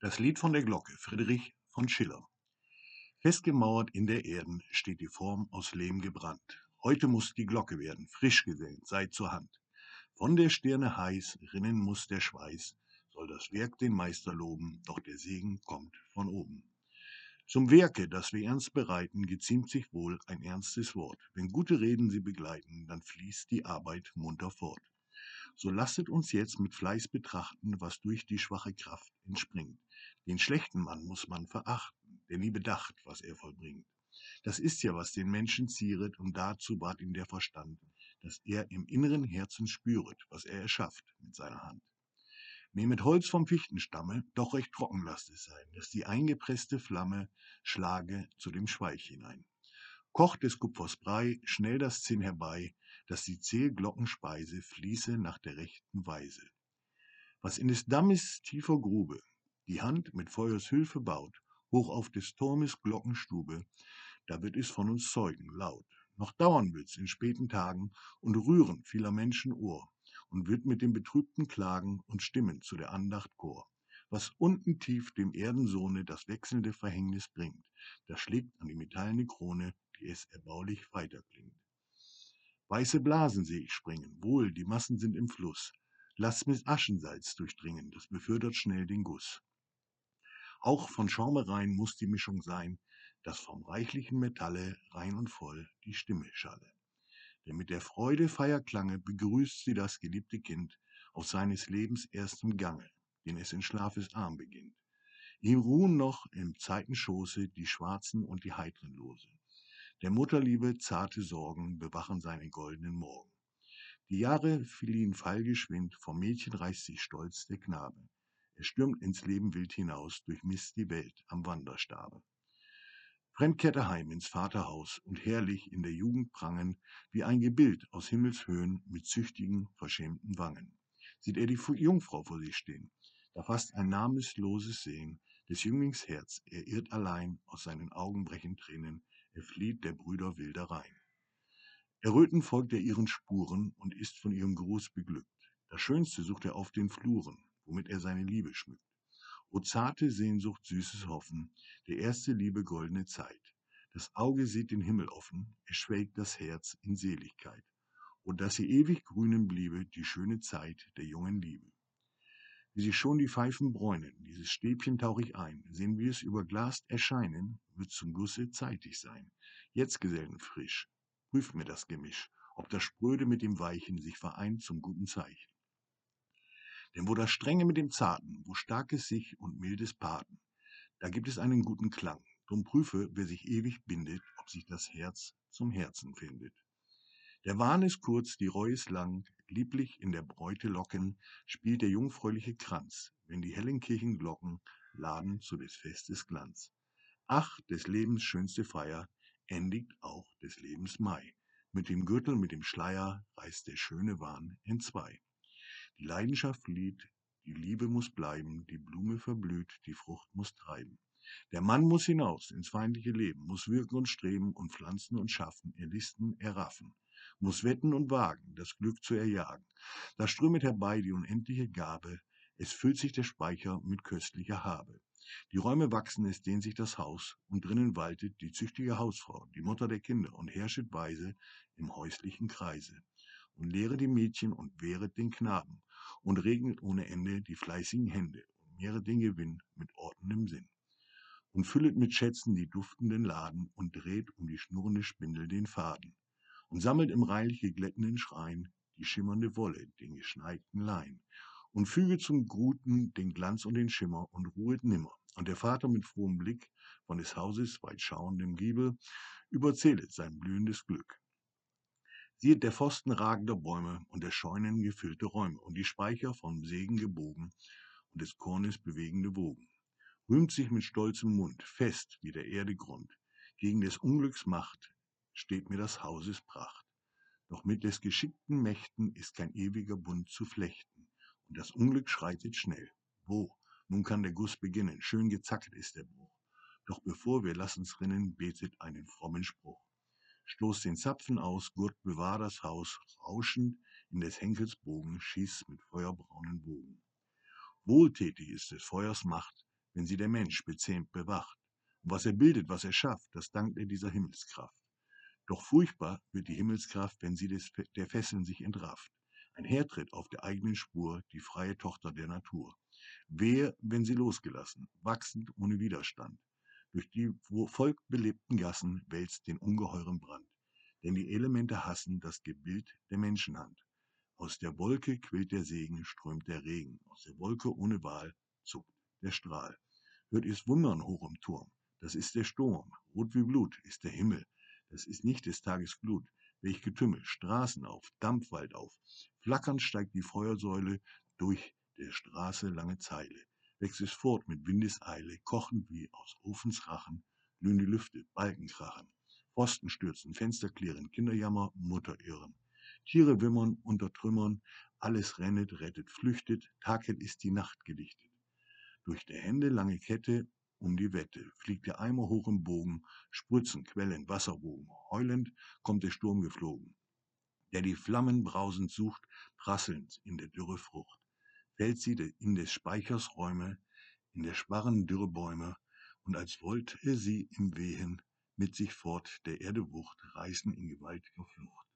Das Lied von der Glocke, Friedrich von Schiller. Festgemauert in der Erden steht die Form aus Lehm gebrannt. Heute muss die Glocke werden, frisch gesellt, sei zur Hand. Von der Stirne heiß rinnen muss der Schweiß, soll das Werk den Meister loben, doch der Segen kommt von oben. Zum Werke, das wir ernst bereiten, geziemt sich wohl ein ernstes Wort. Wenn gute Reden sie begleiten, dann fließt die Arbeit munter fort. So lasset uns jetzt mit Fleiß betrachten, was durch die schwache Kraft entspringt. Den schlechten Mann muss man verachten, der nie bedacht, was er vollbringt. Das ist ja, was den Menschen zieret, und dazu bat ihm der Verstand, dass er im inneren Herzen spüret, was er erschafft mit seiner Hand. Nehmet Holz vom Fichtenstamme, doch recht trocken lasst es sein, dass die eingepresste Flamme schlage zu dem Schweich hinein. Kocht des Kupfers Brei, schnell das Zinn herbei, dass die Zählglockenspeise fließe nach der rechten Weise. Was in des Dammes tiefer Grube die Hand mit Feuers Hülfe baut, hoch auf des Turmes Glockenstube, da wird es von uns zeugen laut. Noch dauern wird's in späten Tagen und rühren vieler Menschen Ohr und wird mit dem Betrübten klagen und stimmen zu der Andacht Chor. Was unten tief dem Erdensohne das wechselnde Verhängnis bringt, das schlägt an die metallene Krone, die es erbaulich weiterklingt. Weiße Blasen seh ich springen, wohl, die Massen sind im Fluss. Lass mit Aschensalz durchdringen, das befördert schnell den Guss. Auch von Schaumereien muss die Mischung sein, dass vom reichlichen Metalle rein und voll die Stimme schalle. Denn mit der Freude Feierklange begrüßt sie das geliebte Kind auf seines Lebens erstem Gange, den es in Schlafes Arm beginnt. Ihm ruhen noch im Zeitenschoße die Schwarzen und die heitren Lose. Der Mutterliebe zarte Sorgen bewachen seine goldenen Morgen. Die Jahre fliehen fallgeschwind, vom Mädchen reißt sich stolz der Knabe. Er stürmt ins Leben wild hinaus, durchmisst die Welt am Wanderstabe. Fremd kehrt er heim ins Vaterhaus und herrlich in der Jugend prangen, wie ein Gebild aus Himmelshöhen mit züchtigen, verschämten Wangen. Sieht er die Jungfrau vor sich stehen, da fasst ein namenloses Sehen des Jünglings Herz, er irrt allein, aus seinen Augen brechen Tränen, er flieht der Brüder Wildereien. Erröten folgt er ihren Spuren und ist von ihrem Gruß beglückt. Das Schönste sucht er auf den Fluren, womit er seine Liebe schmückt. O zarte Sehnsucht, süßes Hoffen, der erste Liebe goldene Zeit. Das Auge sieht den Himmel offen, es schwelgt das Herz in Seligkeit. O dass sie ewig grünen bliebe, die schöne Zeit der jungen Liebe. Wie sich schon die Pfeifen bräunen, dieses Stäbchen tauch ich ein, sehen wir es überglast erscheinen, wird zum Gusse zeitig sein. Jetzt, Gesellen, frisch, prüft mir das Gemisch, ob das Spröde mit dem Weichen sich vereint zum guten Zeichen. Denn wo das Strenge mit dem Zarten, wo starkes sich und mildes paten, da gibt es einen guten Klang. Drum prüfe, wer sich ewig bindet, ob sich das Herz zum Herzen findet. Der Wahn ist kurz, die Reu ist lang, lieblich in der Bräute Locken spielt der jungfräuliche Kranz, wenn die hellen Kirchenglocken laden zu des Festes Glanz. Ach, des Lebens schönste Feier endigt auch des Lebens Mai. Mit dem Gürtel, mit dem Schleier reißt der schöne Wahn entzwei. Die Leidenschaft flieht, die Liebe muss bleiben, die Blume verblüht, die Frucht muss treiben. Der Mann muss hinaus ins feindliche Leben, muss wirken und streben und pflanzen und schaffen, erlisten, erraffen muss wetten und wagen, das Glück zu erjagen. Da strömet herbei die unendliche Gabe, es füllt sich der Speicher mit köstlicher Habe. Die Räume wachsen, es dehnt sich das Haus, und drinnen waltet die züchtige Hausfrau, die Mutter der Kinder, und herrschet weise im häuslichen Kreise, und lehret die Mädchen und wehret den Knaben, und regnet ohne Ende die fleißigen Hände, und mehret den Gewinn mit ordnendem Sinn und füllet mit Schätzen die duftenden Laden und dreht um die schnurrende Spindel den Faden und sammelt im reinlich geglätteten Schrein die schimmernde Wolle, den geschneiten Lein und füge zum Guten den Glanz und den Schimmer und ruhet nimmer. Und der Vater mit frohem Blick von des Hauses weit schauendem Giebel überzählet sein blühendes Glück. Sieht der Pfosten ragender Bäume und der Scheunen gefüllte Räume und die Speicher vom Segen gebogen und des Kornes bewegende Wogen. Rühmt sich mit stolzem Mund, fest wie der Erde Grund, gegen des Unglücks Macht steht mir das Hauses Pracht. Doch mit des geschickten Mächten ist kein ewiger Bund zu flechten, und das Unglück schreitet schnell. Wo? Nun kann der Guss beginnen, schön gezacket ist der Bruch. Doch bevor wir lassen's rinnen, betet einen frommen Spruch. Stoß den Zapfen aus, Gurt bewahr das Haus, rauschend in des Henkels Bogen, schieß mit feuerbraunen Bogen. Wohltätig ist des Feuers Macht, wenn sie der Mensch bezähmt bewacht. Und was er bildet, was er schafft, das dankt er dieser Himmelskraft. Doch furchtbar wird die Himmelskraft, wenn sie des, der Fesseln sich entrafft. Ein Hertritt auf der eigenen Spur, die freie Tochter der Natur. Wehe, wenn sie losgelassen, wachsend ohne Widerstand. Durch die Volk belebten Gassen wälzt den ungeheuren Brand. Denn die Elemente hassen das Gebild der Menschenhand. Aus der Wolke quillt der Segen, strömt der Regen. Aus der Wolke ohne Wahl zuckt der Strahl. Hört ihr's wundern hoch im Turm. Das ist der Sturm. Rot wie Blut ist der Himmel. Das ist nicht des Tages Glut. Welch Getümmel, Straßen auf, Dampfwald auf. Flackernd steigt die Feuersäule durch der Straße lange Zeile wächst es fort mit Windeseile, kochend wie aus Ofens Rachen, glühen die Lüfte, Balken krachen, Pfosten stürzen, Fenster klirren, Kinderjammer, Mutter irren. Tiere wimmern unter Trümmern, alles rennet, rettet, flüchtet, taghell ist die Nacht gedichtet. Durch der Hände lange Kette um die Wette fliegt der Eimer hoch im Bogen, Spritzen, Quellen, Wasserwogen, heulend kommt der Sturm geflogen, der die Flammen brausend sucht, prasselnd in der Dürre Frucht fällt sie in des Speichers Räume, in der Sparren dürre Bäume, und als wollte sie im Wehen mit sich fort der Erde Wucht reißen in gewaltiger Flucht.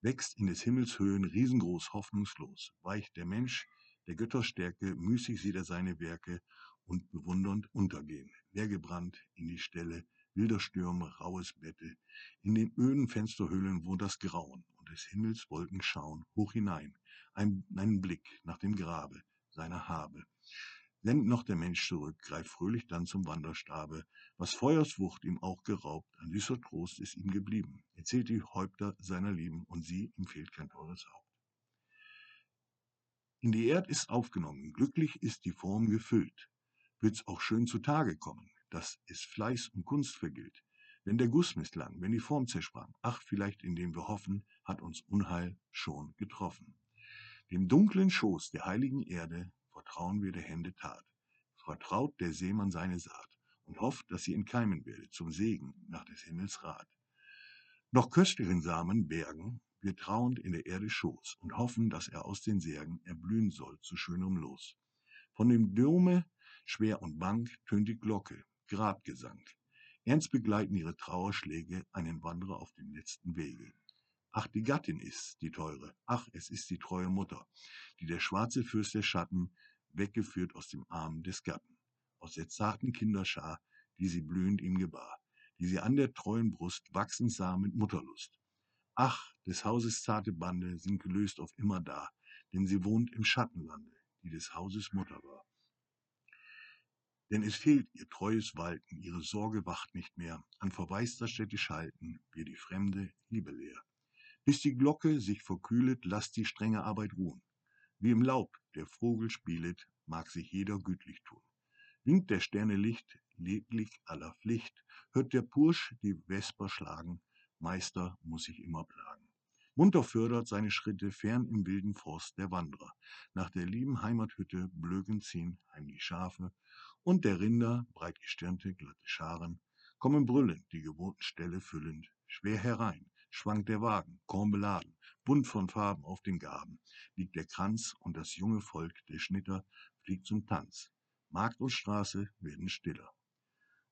Wächst in des Himmels Höhen riesengroß hoffnungslos, weicht der Mensch der Götter Stärke, müßig sieht er seine Werke und bewundernd untergehen, leergebrannt in die Stelle, wilder Stürme, raues Bette, in den öden Fensterhöhlen wohnt das Grauen des Himmels Wolken schauen hoch hinein, ein, einen Blick nach dem Grabe seiner Habe. Sendet noch der Mensch zurück, greift fröhlich dann zum Wanderstabe. Was Feuerswucht ihm auch geraubt, ein süßer Trost ist ihm geblieben. Er zählt die Häupter seiner Lieben und sie, ihm fehlt kein teures Haupt. In die Erd ist aufgenommen, glücklich ist die Form gefüllt. Wird's auch schön zutage kommen, dass es Fleiß und Kunst vergilt. Wenn der Guss misslang, wenn die Form zersprang, ach, vielleicht indem wir hoffen, hat uns Unheil schon getroffen. Dem dunklen Schoß der heiligen Erde vertrauen wir der Hände Tat. Vertraut der Seemann seine Saat und hofft, dass sie entkeimen werde zum Segen nach des Himmels Rat. Noch köstlichen Samen bergen wir trauend in der Erde Schoß und hoffen, dass er aus den Särgen erblühen soll zu schönerem Los. Von dem Dome schwer und bang tönt die Glocke, Grabgesang. Ernst begleiten ihre Trauerschläge einen Wanderer auf dem letzten Wege. Ach, die Gattin ist's, die teure, ach, es ist die treue Mutter, die der schwarze Fürst der Schatten weggeführt aus dem Arm des Gatten, aus der zarten Kinderschar, die sie blühend ihm gebar, die sie an der treuen Brust wachsen sah mit Mutterlust. Ach, des Hauses zarte Bande sind gelöst auf immer da, denn sie wohnt im Schattenlande, die des Hauses Mutter war. Denn es fehlt ihr treues Walten, ihre Sorge wacht nicht mehr, an verwaister Stätte schalten wir die fremde Liebe leer. Bis die Glocke sich verkühlet, lasst die strenge Arbeit ruhen. Wie im Laub der Vogel spielet, mag sich jeder gütlich tun. Winkt der Sterne Licht, lediglich aller Pflicht, hört der Pursch die Vesper schlagen, Meister muss sich immer plagen. Munter fördert seine Schritte fern im wilden Forst der Wanderer. Nach der lieben Heimathütte blöken ziehen heim die Schafe und der Rinder, breitgestirnte, glatte Scharen, kommen brüllend, die gewohnten Ställe füllend, schwer herein, schwankt der Wagen, kaum beladen, bunt von Farben auf den Gaben, liegt der Kranz und das junge Volk, der Schnitter, fliegt zum Tanz. Markt und Straße werden stiller.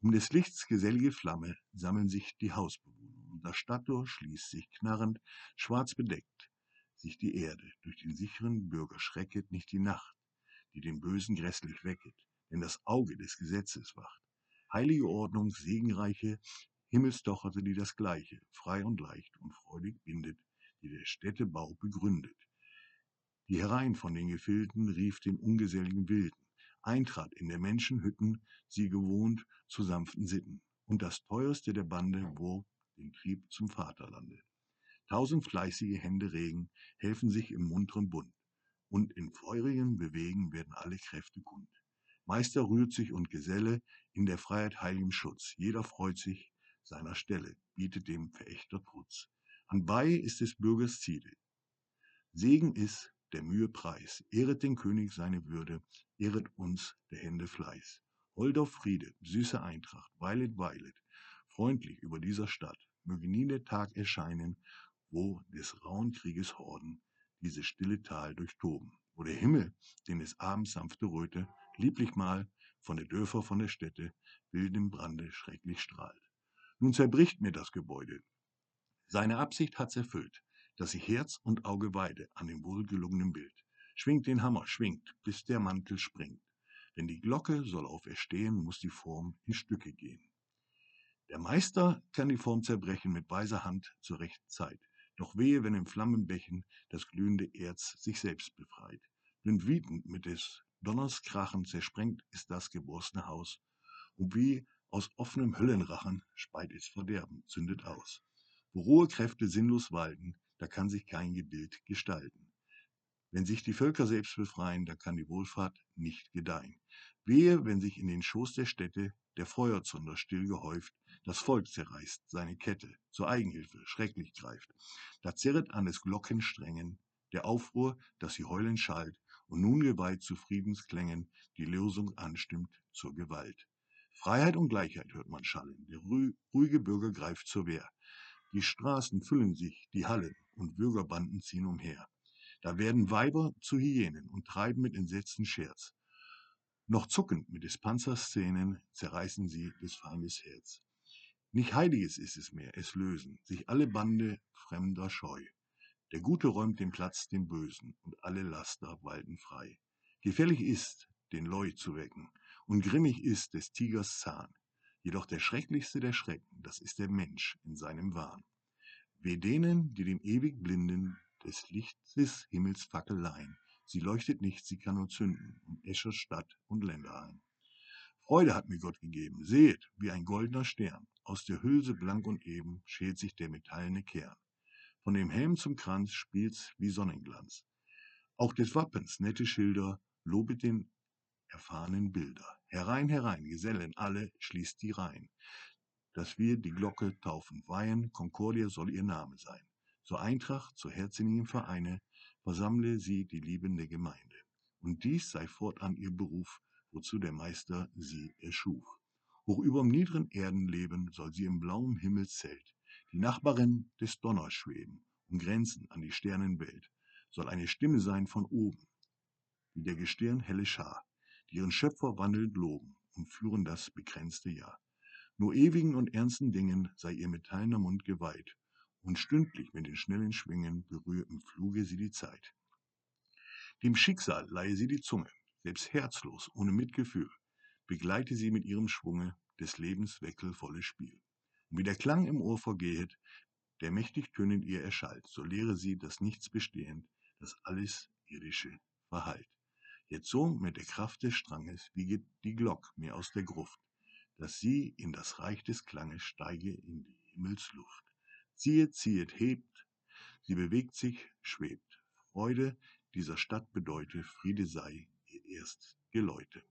Um des Lichts gesellige Flamme sammeln sich die Hausbewohner, und das Stadttor schließt sich knarrend, schwarz bedeckt, sich die Erde, durch den sicheren Bürger schrecket nicht die Nacht, die den Bösen grässlich wecket, denn das Auge des Gesetzes wacht. Heilige Ordnung, segenreiche, Himmelstochter, die das Gleiche, frei und leicht und freudig bindet, die der Städte Bau begründet. Die herein von den Gefilden rief den ungeselligen Wilden, eintrat in der Menschen Hütten, sie gewohnt zu sanften Sitten, und das teuerste der Bande wog den Trieb zum Vaterlande. Tausend fleißige Hände regen, helfen sich im munteren Bund, und in feurigem Bewegen werden alle Kräfte kund. Meister rührt sich und Geselle in der Freiheit heiligem Schutz. Jeder freut sich, seiner Stelle, bietet dem Verächter Trutz. Anbei ist des Bürgers Ziele. Segen ist der Mühe Preis, ehret den König seine Würde, ehret uns der Hände Fleiß. Holder Friede, süße Eintracht, weilet, weilet, freundlich über dieser Stadt, möge nie der Tag erscheinen, wo des rauen Krieges Horden dieses stille Tal durchtoben, wo der Himmel, den des Abends sanfte Röte, lieblich mal von der Dörfer, von der Städte, wild im Brande schrecklich strahlt. Nun zerbricht mir das Gebäude. Seine Absicht hat's erfüllt, dass ich Herz und Auge weide an dem wohlgelungenen Bild. Schwingt den Hammer, schwingt, bis der Mantel springt. Denn die Glocke soll auferstehen, muss die Form in Stücke gehen. Der Meister kann die Form zerbrechen mit weiser Hand zur rechten Zeit. Doch wehe, wenn im Flammenbächen das glühende Erz sich selbst befreit. Denn wütend mit des Donners Krachen zersprengt ist das geborstene Haus. Und wie aus offenem Höllenrachen speit es Verderben, zündet aus. Wo rohe Kräfte sinnlos walten, da kann sich kein Gebild gestalten. Wenn sich die Völker selbst befreien, da kann die Wohlfahrt nicht gedeihen. Wehe, wenn sich in den Schoß der Städte der Feuerzunder still gehäuft, das Volk zerreißt seine Kette, zur Eigenhilfe schrecklich greift. Da zerret an des Glockensträngen der Aufruhr, dass sie heulend schallt und nun geweiht zu Friedensklängen die Lösung anstimmt zur Gewalt. Freiheit und Gleichheit hört man schallen, der ruhige Bürger greift zur Wehr. Die Straßen füllen sich, die Hallen und Bürgerbanden ziehen umher. Da werden Weiber zu Hyänen und treiben mit Entsetzen Scherz. Noch zuckend mit des Panzers Szenen zerreißen sie des Feindes Herz. Nicht Heiliges ist es mehr, es lösen sich alle Bande fremder Scheu. Der Gute räumt den Platz dem Bösen und alle Laster walten frei. Gefällig ist, den Leu zu wecken und grimmig ist des Tigers Zahn. Jedoch der schrecklichste der Schrecken, das ist der Mensch in seinem Wahn. Weh denen, die dem ewig Blinden des Lichtes Himmels Fackel leihen. Sie leuchtet nicht, sie kann nur zünden, um Escher Stadt und Länder ein. Freude hat mir Gott gegeben, seht, wie ein goldener Stern, aus der Hülse blank und eben schält sich der metallene Kern. Von dem Helm zum Kranz spielt's wie Sonnenglanz. Auch des Wappens nette Schilder lobet den erfahrenen Bilder. Herein, herein, Gesellen alle, schließt die Reihen. Dass wir die Glocke taufen weihen, Concordia soll ihr Name sein. Zur Eintracht, zur herzinnigen Vereine versammle sie die liebende Gemeinde. Und dies sei fortan ihr Beruf, wozu der Meister sie erschuf. Hoch überm niederen Erdenleben soll sie im blauen Himmelszelt, die Nachbarin des Donners schweben, um Grenzen an die Sternenwelt, soll eine Stimme sein von oben, wie der Gestirn helle Schar, die ihren Schöpfer wandelnd loben und führen das begrenzte Jahr. Nur ewigen und ernsten Dingen sei ihr metallender Mund geweiht, und stündlich mit den schnellen Schwingen berührt im Fluge sie die Zeit. Dem Schicksal leihe sie die Zunge, selbst herzlos, ohne Mitgefühl, begleite sie mit ihrem Schwunge des Lebens wechselvolle Spiel. Und wie der Klang im Ohr vergehet, der mächtig tönend ihr erschallt, so lehre sie das Nichts bestehend, das alles irdische verhallt. Jetzt so mit der Kraft des Stranges wieget die Glock mir aus der Gruft, dass sie in das Reich des Klanges steige in die Himmelsluft. Ziehet, ziehet, hebt, sie bewegt sich, schwebt. Freude dieser Stadt bedeute, Friede sei ihr erst Geläute.